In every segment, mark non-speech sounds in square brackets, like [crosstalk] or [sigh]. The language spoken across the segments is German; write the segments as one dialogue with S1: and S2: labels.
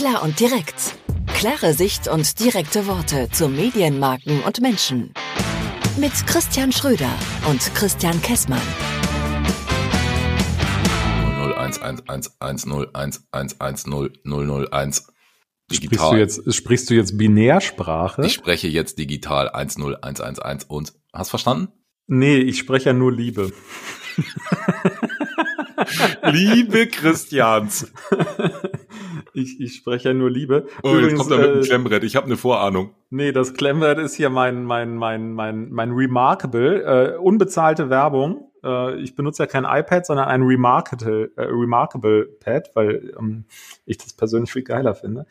S1: Klar und direkt. Klare Sicht und direkte Worte zu Medienmarken und Menschen. Mit Christian Schröder und Christian Kessmann.
S2: 0111110111001.
S3: Sprichst du jetzt, sprichst du jetzt Binärsprache?
S2: Ich spreche jetzt digital 10111 und hast verstanden?
S3: Nee, ich spreche ja nur Liebe. [laughs]
S2: Liebe Christians. [laughs]
S3: Ich, ich spreche ja nur Liebe.
S2: Oh, Übrigens, jetzt kommt er mit dem äh, Klemmbrett. Ich habe eine Vorahnung.
S3: Nee, das Klemmbrett ist hier mein, mein, mein, mein, mein Remarkable. Äh, unbezahlte Werbung. Äh, ich benutze ja kein iPad, sondern ein Remarkable, äh, Remarkable Pad, weil ähm, ich das persönlich viel geiler finde.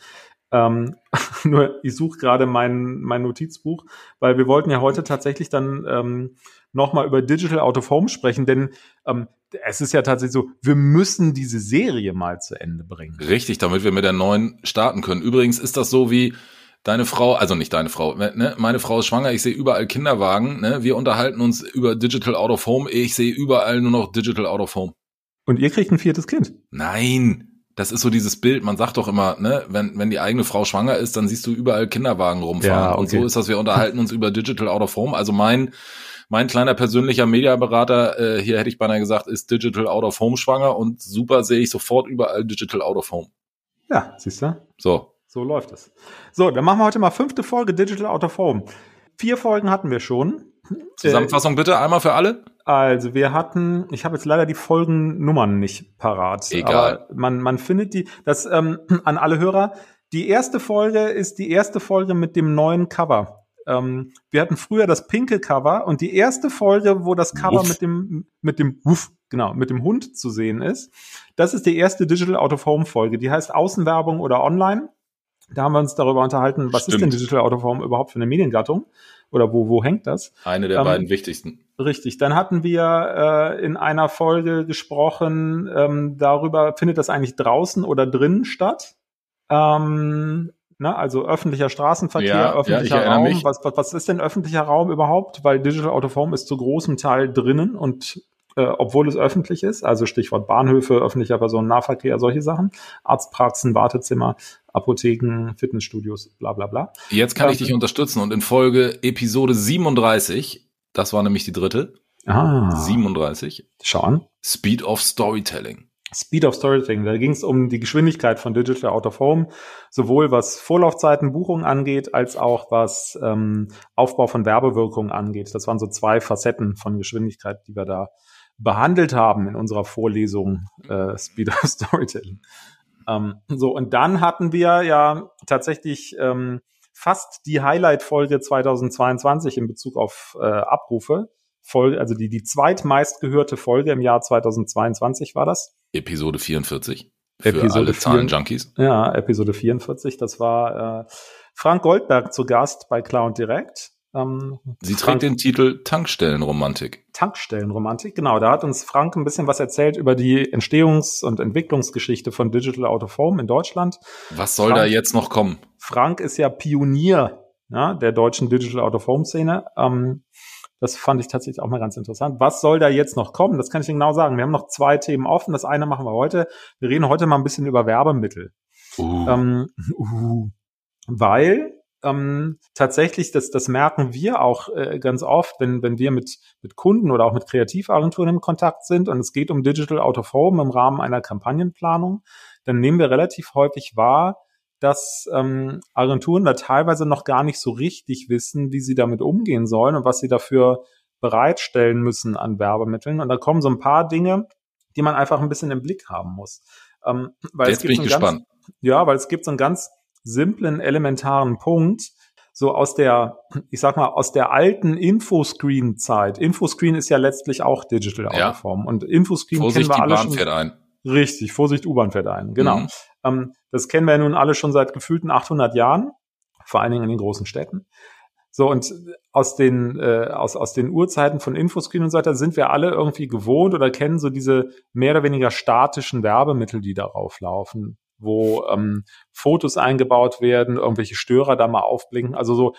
S3: Ähm, [laughs] nur ich suche gerade mein, mein Notizbuch, weil wir wollten ja heute tatsächlich dann ähm, nochmal über Digital Out of Home sprechen, denn ähm, es ist ja tatsächlich so, wir müssen diese Serie mal zu Ende bringen.
S2: Richtig, damit wir mit der neuen starten können. Übrigens ist das so wie deine Frau, also nicht deine Frau, ne? meine Frau ist schwanger, ich sehe überall Kinderwagen, ne? wir unterhalten uns über Digital Out of Home, ich sehe überall nur noch Digital Out of Home.
S3: Und ihr kriegt ein viertes Kind?
S2: Nein, das ist so dieses Bild, man sagt doch immer, ne, wenn, wenn die eigene Frau schwanger ist, dann siehst du überall Kinderwagen rumfahren. Ja, okay. Und so ist das, wir unterhalten uns über Digital Out of Home. Also mein, mein kleiner persönlicher Mediaberater, äh, hier hätte ich beinahe gesagt, ist Digital Out of Home schwanger und super sehe ich sofort überall Digital Out of Home.
S3: Ja, siehst du?
S2: So.
S3: So läuft es. So, dann machen wir heute mal fünfte Folge Digital Out of Home. Vier Folgen hatten wir schon.
S2: Zusammenfassung äh, bitte einmal für alle.
S3: Also wir hatten, ich habe jetzt leider die Folgennummern nicht parat.
S2: Egal.
S3: Aber man, man findet die, das ähm, [clears throat] an alle Hörer. Die erste Folge ist die erste Folge mit dem neuen Cover. Ähm, wir hatten früher das pinke Cover und die erste Folge, wo das Cover Uff. mit dem mit dem Uff, genau mit dem Hund zu sehen ist, das ist die erste Digital Out of Home Folge. Die heißt Außenwerbung oder Online. Da haben wir uns darüber unterhalten, was Stimmt. ist denn Digital Out of Home überhaupt für eine Mediengattung? Oder wo, wo hängt das?
S2: Eine der ähm, beiden wichtigsten.
S3: Richtig. Dann hatten wir äh, in einer Folge gesprochen ähm, darüber, findet das eigentlich draußen oder drinnen statt? Ähm, na, also öffentlicher Straßenverkehr, ja, öffentlicher ja, Raum. Was, was, was ist denn öffentlicher Raum überhaupt? Weil Digital Out of Home ist zu großem Teil drinnen und äh, obwohl es öffentlich ist, also Stichwort Bahnhöfe, öffentlicher Personennahverkehr, solche Sachen, Arztpraxen, Wartezimmer, Apotheken, Fitnessstudios, bla bla bla.
S2: Jetzt kann ähm, ich dich unterstützen und in Folge Episode 37, das war nämlich die dritte,
S3: ah,
S2: 37,
S3: schau an.
S2: Speed of Storytelling.
S3: Speed of Storytelling. Da ging es um die Geschwindigkeit von Digital Out of Home, sowohl was Vorlaufzeiten, Buchungen angeht, als auch was ähm, Aufbau von Werbewirkungen angeht. Das waren so zwei Facetten von Geschwindigkeit, die wir da behandelt haben in unserer Vorlesung äh, Speed of [laughs] Storytelling. Ähm, so, und dann hatten wir ja tatsächlich ähm, fast die Highlight-Folge 2022 in Bezug auf äh, Abrufe. Folge, also die, die zweitmeist gehörte Folge im Jahr 2022 war das.
S2: Episode 44. Für Episode alle Zahlen-Junkies.
S3: Ja, Episode 44. Das war äh, Frank Goldberg zu Gast bei Cloud Direct.
S2: Ähm, Sie Frank, trägt den Titel Tankstellenromantik.
S3: Tankstellenromantik, genau. Da hat uns Frank ein bisschen was erzählt über die Entstehungs- und Entwicklungsgeschichte von Digital Out of Home in Deutschland.
S2: Was soll Frank, da jetzt noch kommen?
S3: Frank ist ja Pionier ja, der deutschen Digital Out of Home Szene. Ähm, das fand ich tatsächlich auch mal ganz interessant. Was soll da jetzt noch kommen? Das kann ich Ihnen genau sagen. Wir haben noch zwei Themen offen. Das eine machen wir heute. Wir reden heute mal ein bisschen über Werbemittel. Uh. Ähm, [laughs] uh, weil ähm, tatsächlich, das, das merken wir auch äh, ganz oft, wenn, wenn wir mit, mit Kunden oder auch mit Kreativagenturen in Kontakt sind und es geht um Digital Out of Home im Rahmen einer Kampagnenplanung, dann nehmen wir relativ häufig wahr, dass ähm, Agenturen da teilweise noch gar nicht so richtig wissen, wie sie damit umgehen sollen und was sie dafür bereitstellen müssen an Werbemitteln. Und da kommen so ein paar Dinge, die man einfach ein bisschen im Blick haben muss.
S2: Ähm, weil Jetzt es gibt bin ich gespannt.
S3: Ganz, ja, weil es gibt so einen ganz simplen, elementaren Punkt, so aus der, ich sag mal, aus der alten Infoscreen-Zeit. Infoscreen ist ja letztlich auch Digital
S2: ja.
S3: Form. Und Infoscreen
S2: Vorsicht,
S3: kennen wir alle
S2: schon. Fährt ein.
S3: Richtig, Vorsicht, U-Bahn fährt ein. Genau. Mhm. Ähm, das kennen wir ja nun alle schon seit gefühlten 800 Jahren, vor allen Dingen in den großen Städten. So, und aus den, äh, aus, aus den Urzeiten von Infoscreen und so weiter sind wir alle irgendwie gewohnt oder kennen so diese mehr oder weniger statischen Werbemittel, die darauf laufen wo ähm, Fotos eingebaut werden, irgendwelche Störer da mal aufblinken. Also so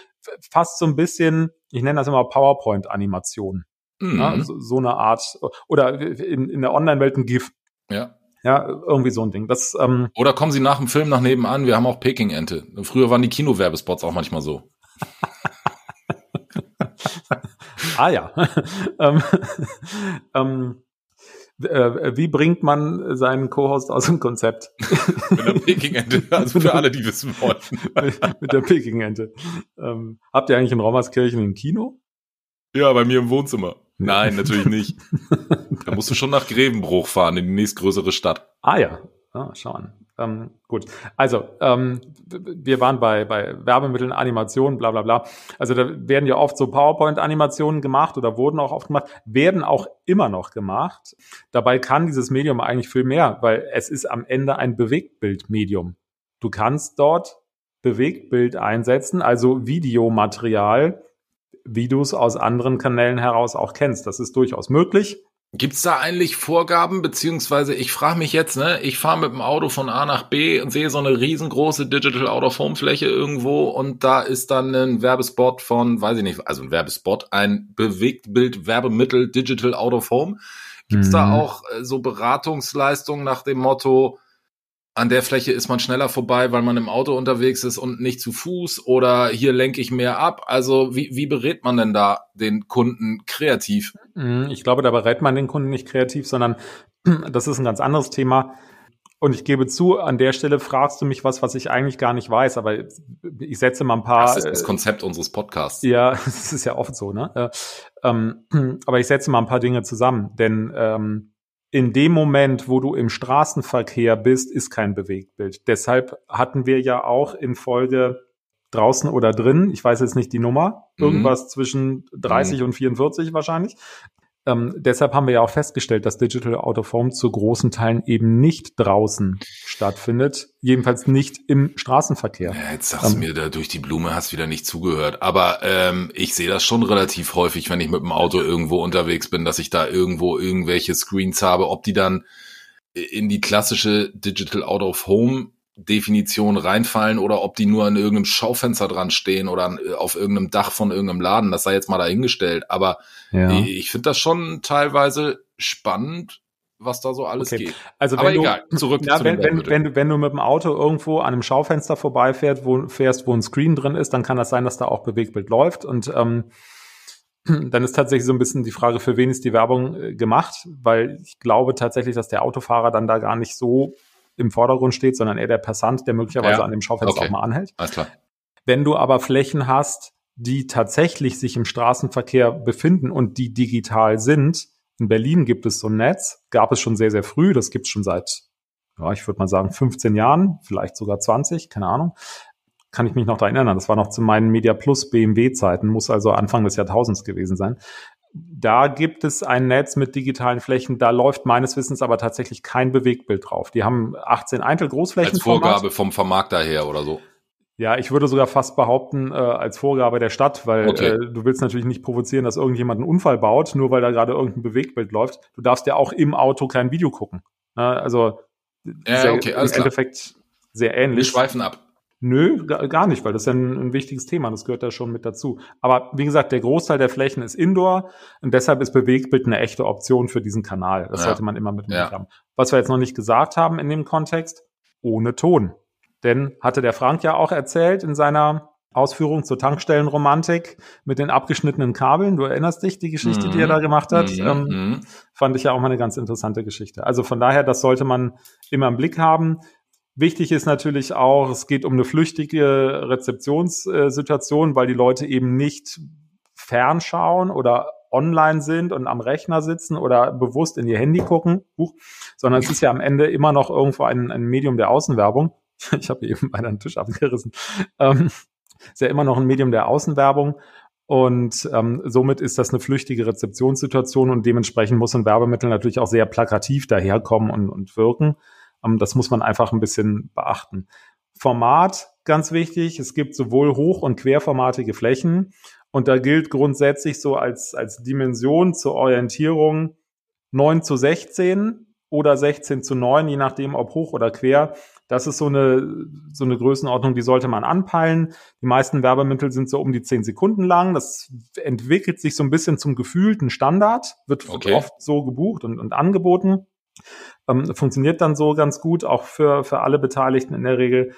S3: fast so ein bisschen, ich nenne das immer PowerPoint-Animation. Mhm. Ja, so, so, eine Art, oder in, in der Online-Welt ein GIF.
S2: Ja.
S3: Ja, irgendwie so ein Ding. Das, ähm,
S2: Oder kommen Sie nach dem Film nach nebenan, wir haben auch Peking-Ente. Früher waren die Kinowerbespots auch manchmal so. [laughs]
S3: ah ja. [laughs] ähm, [laughs] ähm, äh, wie bringt man seinen Co-Host aus dem Konzept? [laughs]
S2: mit der Peking-Ente, also für alle, die wissen wollen.
S3: mit der Peking-Ente. Ähm, habt ihr eigentlich in Rommerskirchen ein Kino?
S2: Ja, bei mir im Wohnzimmer. Nein, natürlich nicht. [laughs] da musst du schon nach Grevenbruch fahren, in die nächstgrößere Stadt.
S3: Ah ja, ah, schau an. Ähm, gut, also ähm, wir waren bei, bei Werbemitteln, Animationen, bla bla bla. Also da werden ja oft so PowerPoint-Animationen gemacht oder wurden auch oft gemacht, werden auch immer noch gemacht. Dabei kann dieses Medium eigentlich viel mehr, weil es ist am Ende ein Bewegtbildmedium. Du kannst dort Bewegtbild einsetzen, also Videomaterial, wie du es aus anderen Kanälen heraus auch kennst. Das ist durchaus möglich.
S2: Gibt's da eigentlich Vorgaben, beziehungsweise ich frage mich jetzt, ne, ich fahre mit dem Auto von A nach B und sehe so eine riesengroße Digital Out of Home Fläche irgendwo und da ist dann ein Werbespot von, weiß ich nicht, also ein Werbespot, ein Bewegtbild Werbemittel Digital Out of Home. Gibt's mhm. da auch äh, so Beratungsleistungen nach dem Motto, an der Fläche ist man schneller vorbei, weil man im Auto unterwegs ist und nicht zu Fuß oder hier lenke ich mehr ab. Also wie, wie berät man denn da den Kunden kreativ?
S3: Mhm, ich glaube, da berät man den Kunden nicht kreativ, sondern [clears throat] das ist ein ganz anderes Thema. Und ich gebe zu, an der Stelle fragst du mich was, was ich eigentlich gar nicht weiß, aber ich setze mal ein paar. Das
S2: ist das Konzept unseres Podcasts.
S3: Ja, [laughs] das ist ja oft so, ne? Äh, ähm, [clears throat] aber ich setze mal ein paar Dinge zusammen, denn ähm, in dem Moment, wo du im Straßenverkehr bist, ist kein Bewegtbild. Deshalb hatten wir ja auch in Folge draußen oder drin, ich weiß jetzt nicht die Nummer, mhm. irgendwas zwischen 30 mhm. und 44 wahrscheinlich, ähm, deshalb haben wir ja auch festgestellt, dass Digital Out of Home zu großen Teilen eben nicht draußen stattfindet, jedenfalls nicht im Straßenverkehr.
S2: Ja, jetzt sagst ähm, du mir da durch die Blume, hast wieder nicht zugehört. Aber ähm, ich sehe das schon relativ häufig, wenn ich mit dem Auto irgendwo unterwegs bin, dass ich da irgendwo irgendwelche Screens habe, ob die dann in die klassische Digital Out of Home Definition reinfallen oder ob die nur an irgendeinem Schaufenster dran stehen oder äh, auf irgendeinem Dach von irgendeinem Laden. Das sei jetzt mal dahingestellt. Aber ja. ich finde das schon teilweise spannend, was da so alles okay. geht.
S3: Also Aber wenn egal, du, zurück ja, zu wenn, wenn, wenn, du, wenn du mit dem Auto irgendwo an einem Schaufenster vorbeifährst, wo, fährst, wo ein Screen drin ist, dann kann das sein, dass da auch Bewegtbild läuft. Und ähm, [clears throat] dann ist tatsächlich so ein bisschen die Frage, für wen ist die Werbung äh, gemacht? Weil ich glaube tatsächlich, dass der Autofahrer dann da gar nicht so im Vordergrund steht, sondern eher der Passant, der möglicherweise ja. an dem Schaufenster okay. auch mal anhält. Alles klar. Wenn du aber Flächen hast, die tatsächlich sich im Straßenverkehr befinden und die digital sind, in Berlin gibt es so ein Netz, gab es schon sehr, sehr früh, das gibt es schon seit, ja, ich würde mal sagen, 15 Jahren, vielleicht sogar 20, keine Ahnung. Kann ich mich noch daran erinnern. Das war noch zu meinen Media Plus BMW-Zeiten, muss also Anfang des Jahrtausends gewesen sein. Da gibt es ein Netz mit digitalen Flächen, da läuft meines Wissens aber tatsächlich kein Bewegtbild drauf. Die haben 18 Eintel-Großflächen.
S2: Als Vorgabe vom Vermarkter her oder so.
S3: Ja, ich würde sogar fast behaupten, äh, als Vorgabe der Stadt, weil okay. äh, du willst natürlich nicht provozieren, dass irgendjemand einen Unfall baut, nur weil da gerade irgendein Bewegtbild läuft. Du darfst ja auch im Auto kein Video gucken. Äh, also
S2: ja, sehr, okay,
S3: im Endeffekt sehr ähnlich. Wir
S2: schweifen ab.
S3: Nö, gar nicht, weil das ist ja ein, ein, wichtiges Thema, das gehört da schon mit dazu. Aber wie gesagt, der Großteil der Flächen ist Indoor und deshalb ist Bewegtbild eine echte Option für diesen Kanal. Das ja. sollte man immer mit ja. haben. Was wir jetzt noch nicht gesagt haben in dem Kontext, ohne Ton. Denn hatte der Frank ja auch erzählt in seiner Ausführung zur Tankstellenromantik mit den abgeschnittenen Kabeln. Du erinnerst dich, die Geschichte, mhm. die er da gemacht hat. Mhm. Ähm, mhm. fand ich ja auch mal eine ganz interessante Geschichte. Also von daher, das sollte man immer im Blick haben. Wichtig ist natürlich auch, es geht um eine flüchtige Rezeptionssituation, weil die Leute eben nicht fernschauen oder online sind und am Rechner sitzen oder bewusst in ihr Handy gucken, sondern es ist ja am Ende immer noch irgendwo ein, ein Medium der Außenwerbung. [laughs] Ich habe eben beinahe einen Tisch abgerissen. Ähm, ist ja immer noch ein Medium der Außenwerbung. Und ähm, somit ist das eine flüchtige Rezeptionssituation und dementsprechend muss ein Werbemittel natürlich auch sehr plakativ daherkommen und, und wirken. Ähm, das muss man einfach ein bisschen beachten. Format, ganz wichtig. Es gibt sowohl hoch- und querformatige Flächen. Und da gilt grundsätzlich so als, als Dimension zur Orientierung 9 zu 16 oder 16 zu 9, je nachdem, ob hoch oder quer. Das ist so eine, so eine Größenordnung, die sollte man anpeilen. Die meisten Werbemittel sind so um die 10 Sekunden lang. Das entwickelt sich so ein bisschen zum gefühlten Standard, wird okay. oft so gebucht und, und angeboten. Ähm, funktioniert dann so ganz gut, auch für, für alle Beteiligten in der Regel.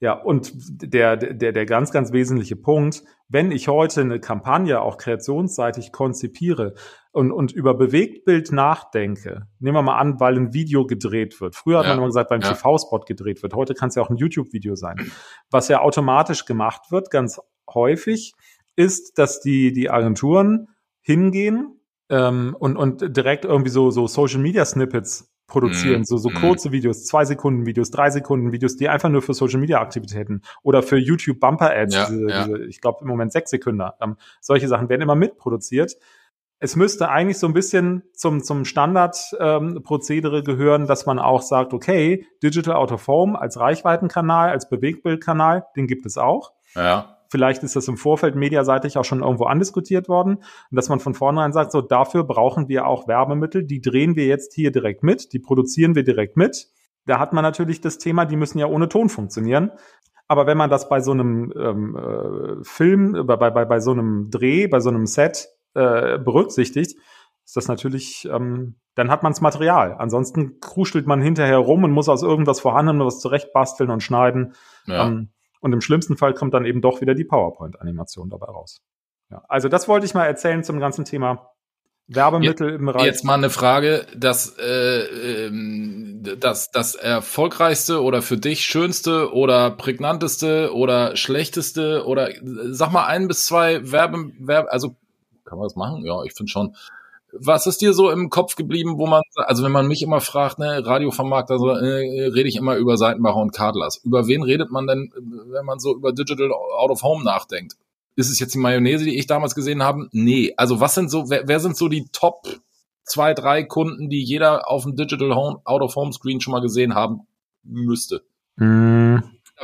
S3: Ja, und der, der, der ganz, ganz wesentliche Punkt, wenn ich heute eine Kampagne auch kreationsseitig konzipiere und, und über Bewegtbild nachdenke, nehmen wir mal an, weil ein Video gedreht wird. Früher hat ja, man immer gesagt, weil ein ja. TV-Spot gedreht wird. Heute kann es ja auch ein YouTube-Video sein. Was ja automatisch gemacht wird, ganz häufig, ist, dass die, die Agenturen hingehen ähm, und, und direkt irgendwie so, so Social Media Snippets produzieren, mm, so, so mm. kurze Videos, zwei Sekunden Videos, drei Sekunden Videos, die einfach nur für Social Media Aktivitäten oder für YouTube Bumper Ads, ja, diese, ja. Diese, ich glaube im Moment sechs Sekunden, ähm, solche Sachen werden immer mitproduziert. Es müsste eigentlich so ein bisschen zum, zum Standardprozedere ähm, gehören, dass man auch sagt, okay, Digital Out of Home als Reichweitenkanal, als Bewegtbildkanal, den gibt es auch.
S2: Ja.
S3: Vielleicht ist das im Vorfeld mediaseitig auch schon irgendwo andiskutiert worden. Und dass man von vornherein sagt, so dafür brauchen wir auch Werbemittel, die drehen wir jetzt hier direkt mit, die produzieren wir direkt mit. Da hat man natürlich das Thema, die müssen ja ohne Ton funktionieren. Aber wenn man das bei so einem ähm, äh, Film, bei, bei, bei so einem Dreh, bei so einem Set äh, berücksichtigt, ist das natürlich, ähm, dann hat man das Material. Ansonsten kruschelt man hinterher rum und muss aus irgendwas vorhandenem was zurechtbasteln und schneiden. Ja. Ähm, und im schlimmsten Fall kommt dann eben doch wieder die PowerPoint-Animation dabei raus. Ja, also das wollte ich mal erzählen zum ganzen Thema Werbemittel
S2: jetzt,
S3: im Bereich.
S2: Jetzt mal eine Frage, das, äh, ähm, das, das erfolgreichste oder für dich schönste oder prägnanteste oder schlechteste oder sag mal ein bis zwei Werbe, Werbe also kann man das machen? Ja, ich finde schon. Was ist dir so im Kopf geblieben, wo man, also wenn man mich immer fragt, ne, Radiovermarkter, so, äh, rede ich immer über Seitenbacher und Kadlers. Über wen redet man denn, wenn man so über Digital Out of Home nachdenkt? Ist es jetzt die Mayonnaise, die ich damals gesehen habe? Nee. Also was sind so, wer, wer sind so die Top zwei, drei Kunden, die jeder auf dem Digital Home, Out of Home Screen schon mal gesehen haben müsste?
S3: Mm,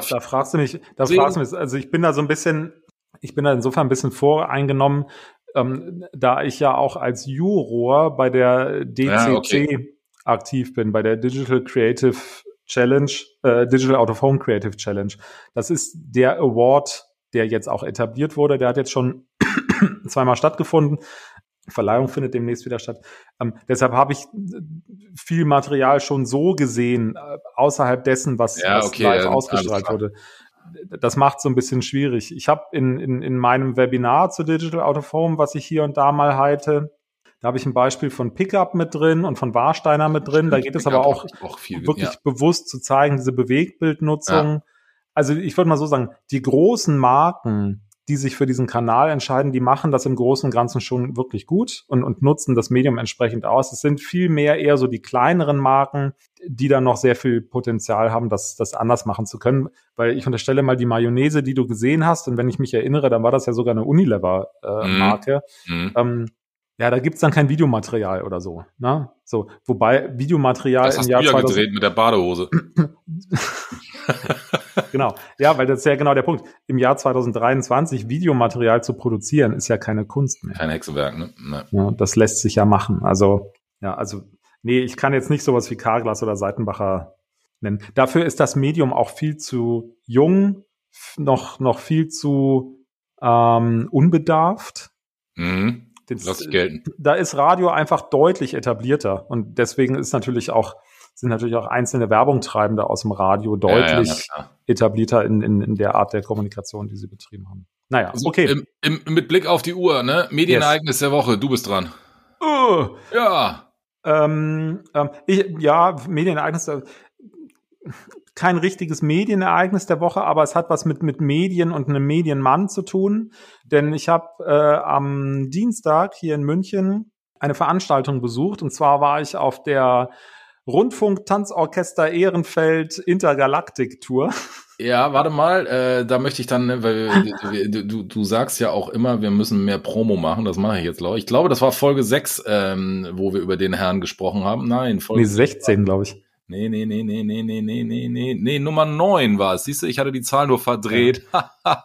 S3: da fragst du mich, da fragst du mich, also ich bin da so ein bisschen, ich bin da insofern ein bisschen voreingenommen, ähm, da ich ja auch als Juror bei der DCC ja, okay. aktiv bin, bei der Digital Creative Challenge, äh, Digital Out of Home Creative Challenge. Das ist der Award, der jetzt auch etabliert wurde. Der hat jetzt schon [coughs] zweimal stattgefunden. Verleihung findet demnächst wieder statt. Ähm, deshalb habe ich viel Material schon so gesehen, äh, außerhalb dessen, was, ja, okay, was live ja, ausgestrahlt wurde das macht so ein bisschen schwierig. Ich habe in, in, in meinem Webinar zu Digital Out of Home, was ich hier und da mal halte, da habe ich ein Beispiel von Pickup mit drin und von Warsteiner mit drin. Da geht es aber auch, auch viel, wirklich ja. bewusst zu zeigen, diese Bewegtbildnutzung. Ja. Also ich würde mal so sagen, die großen Marken, die sich für diesen Kanal entscheiden, die machen das im Großen und Ganzen schon wirklich gut und, und nutzen das Medium entsprechend aus. Es sind viel mehr eher so die kleineren Marken, die dann noch sehr viel Potenzial haben, das, das anders machen zu können. Weil ich unterstelle mal die Mayonnaise, die du gesehen hast, und wenn ich mich erinnere, dann war das ja sogar eine Unilever-Marke. Äh, mhm. ähm, ja, da gibt's dann kein Videomaterial oder so. Ne? So, wobei Videomaterial
S2: das hast im Jahr du ja 2000 gedreht mit der Badehose. [clears throat] [laughs]
S3: genau. Ja, weil das ist ja genau der Punkt. Im Jahr 2023 Videomaterial zu produzieren, ist ja keine Kunst mehr.
S2: Kein Hexenwerk, ne? Nee.
S3: Ja, das lässt sich ja machen. Also, ja, also, nee, ich kann jetzt nicht sowas wie Karglas oder Seitenbacher nennen. Dafür ist das Medium auch viel zu jung, noch, noch viel zu ähm, unbedarft.
S2: Mhm. Lass ich gelten.
S3: Da ist Radio einfach deutlich etablierter und deswegen ist natürlich auch sind natürlich auch einzelne Werbungtreibende aus dem Radio deutlich ja, ja, etablierter in, in, in der Art der Kommunikation, die sie betrieben haben. Naja, also okay.
S2: Im, im, mit Blick auf die Uhr, ne? Medienereignis yes. der Woche, du bist dran.
S3: Uh, ja. Ähm, ähm, ich, ja, Medienereignis, kein richtiges Medienereignis der Woche, aber es hat was mit, mit Medien und einem Medienmann zu tun. Denn ich habe äh, am Dienstag hier in München eine Veranstaltung besucht. Und zwar war ich auf der Rundfunk Tanzorchester Ehrenfeld Intergalaktik Tour.
S2: Ja, warte mal, äh, da möchte ich dann, ne, weil du, du, du sagst ja auch immer, wir müssen mehr Promo machen, das mache ich jetzt, glaube ich. Ich glaube, das war Folge 6, ähm, wo wir über den Herrn gesprochen haben. Nein,
S3: Folge nee, 16, glaube ich.
S2: Nee, nee, nee, nee, nee, nee, nee, nee, nee, nee, Nummer 9 war es. Siehst du, ich hatte die Zahl nur verdreht.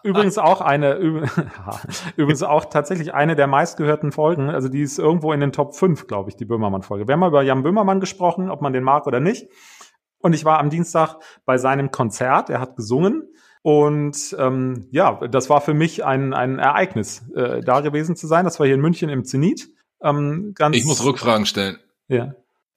S3: übrigens auch eine, [laughs] übrigens auch tatsächlich eine der meistgehörten Folgen. Also die ist irgendwo in den Top 5, glaube ich, die Böhmermann-Folge. Wir haben mal über Jan Böhmermann gesprochen, ob man den mag oder nicht. Und ich war am Dienstag bei seinem Konzert. Er hat gesungen. Und ähm, ja, das war für mich ein, ein Ereignis, äh, da gewesen zu sein. Das war hier in München im Zenit. Ähm,
S2: ganz, ich muss Rückfragen stellen.
S3: Ja.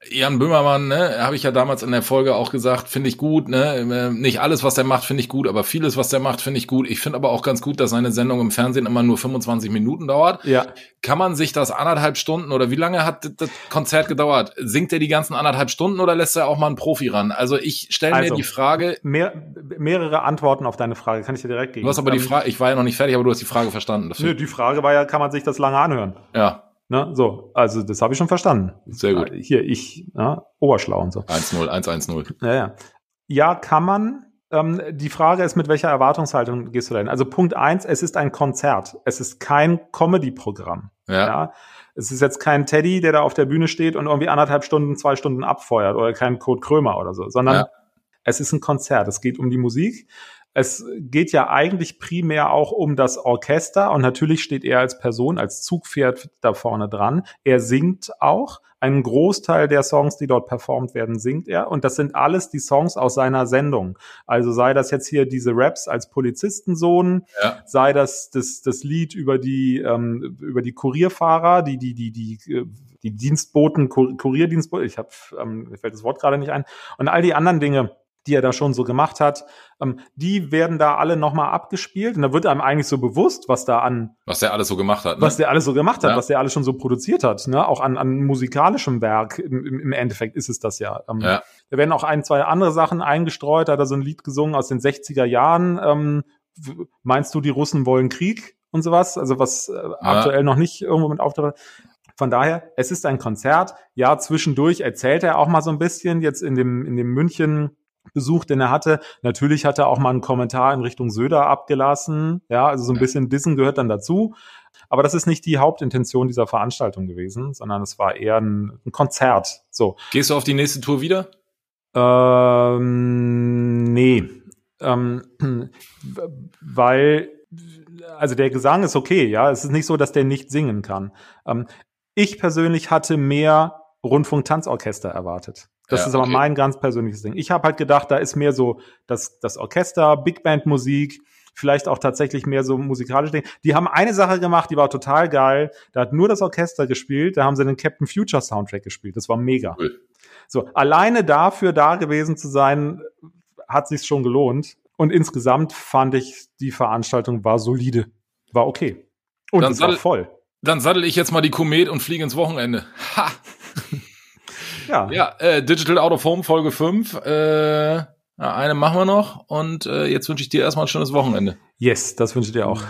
S2: Jan Böhmermann, ne, habe ich ja damals in der Folge auch gesagt, finde ich gut, ne, äh, nicht alles, was er macht, finde ich gut, aber vieles, was er macht, finde ich gut. Ich finde aber auch ganz gut, dass seine Sendung im Fernsehen immer nur 25 Minuten dauert.
S3: Ja.
S2: Kann man sich das anderthalb Stunden oder wie lange hat das Konzert gedauert? Singt er die ganzen anderthalb Stunden oder lässt er auch mal einen Profi ran? Also ich stelle also, mir die Frage.
S3: Mehr, mehrere Antworten auf deine Frage, kann ich dir direkt geben.
S2: Du hast aber die ähm, Frage, ich war ja noch nicht fertig, aber du hast die Frage verstanden.
S3: Dafür. Nö, die Frage war ja, kann man sich das lange anhören?
S2: Ja.
S3: Ne, so, also das habe ich schon verstanden.
S2: Sehr gut.
S3: Hier, ich, ja, Oberschlau und so.
S2: 1-0, 1-1-0.
S3: Ja, ja. ja, kann man. Ähm, die Frage ist, mit welcher Erwartungshaltung gehst du da hin? Also Punkt eins, es ist ein Konzert. Es ist kein Comedy-Programm.
S2: Ja. ja.
S3: Es ist jetzt kein Teddy, der da auf der Bühne steht und irgendwie anderthalb Stunden, zwei Stunden abfeuert oder kein Code Krömer oder so, sondern ja. es ist ein Konzert. Es geht um die Musik. Es geht ja eigentlich primär auch um das Orchester und natürlich steht er als Person, als Zugpferd da vorne dran. Er singt auch. Einen Großteil der Songs, die dort performt werden, singt er. Und das sind alles die Songs aus seiner Sendung. Also sei das jetzt hier diese Raps als Polizistensohn, ja. sei das, das das Lied über die ähm, über die Kurierfahrer, die die die die äh, die Dienstboten, Kur Kurierdienstboten. Ich habe ähm, mir fällt das Wort gerade nicht ein. Und all die anderen Dinge die er da schon so gemacht hat, ähm, die werden da alle nochmal abgespielt und da wird einem eigentlich so bewusst, was da an
S2: was der alles so gemacht hat,
S3: ne? was der alles so gemacht hat, ja. was der alles schon so produziert hat, ne? auch an, an musikalischem Werk. Im, im Endeffekt ist es das ja. Ähm, ja. Da werden auch ein, zwei andere Sachen eingestreut. Da hat er so ein Lied gesungen aus den 60er Jahren. Ähm, meinst du, die Russen wollen Krieg und sowas? Also was äh, ja. aktuell noch nicht irgendwo mit auftaucht. Von daher, es ist ein Konzert. Ja, zwischendurch erzählt er auch mal so ein bisschen jetzt in dem, in dem München Besuch, den er hatte. Natürlich hat er auch mal einen Kommentar in Richtung Söder abgelassen. Ja, also so ein bisschen Dissen gehört dann dazu. Aber das ist nicht die Hauptintention dieser Veranstaltung gewesen, sondern es war eher ein, ein Konzert. So.
S2: Gehst du auf die nächste Tour wieder?
S3: Ähm, nee. Ähm, weil, also der Gesang ist okay, ja. Es ist nicht so, dass der nicht singen kann. Ähm, ich persönlich hatte mehr Rundfunk-Tanzorchester erwartet. Das ja, ist aber okay. mein ganz persönliches Ding. Ich habe halt gedacht, da ist mehr so das, das Orchester, Big Band Musik, vielleicht auch tatsächlich mehr so musikalische Dinge. Die haben eine Sache gemacht, die war total geil. Da hat nur das Orchester gespielt, da haben sie den Captain Future Soundtrack gespielt. Das war mega. Cool. So, alleine dafür da gewesen zu sein, hat sich schon gelohnt. Und insgesamt fand ich, die Veranstaltung war solide. War okay. Und dann es war voll.
S2: Dann sattel ich jetzt mal die Komet und fliege ins Wochenende. Ha! Ja, ja äh, Digital Out of Home Folge 5. Äh, eine machen wir noch und äh, jetzt wünsche ich dir erstmal ein schönes Wochenende.
S3: Yes, das wünsche ich dir auch.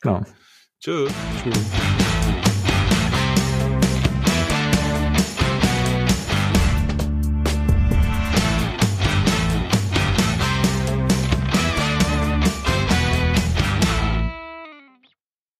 S3: genau.
S2: Tschö. Tschüss.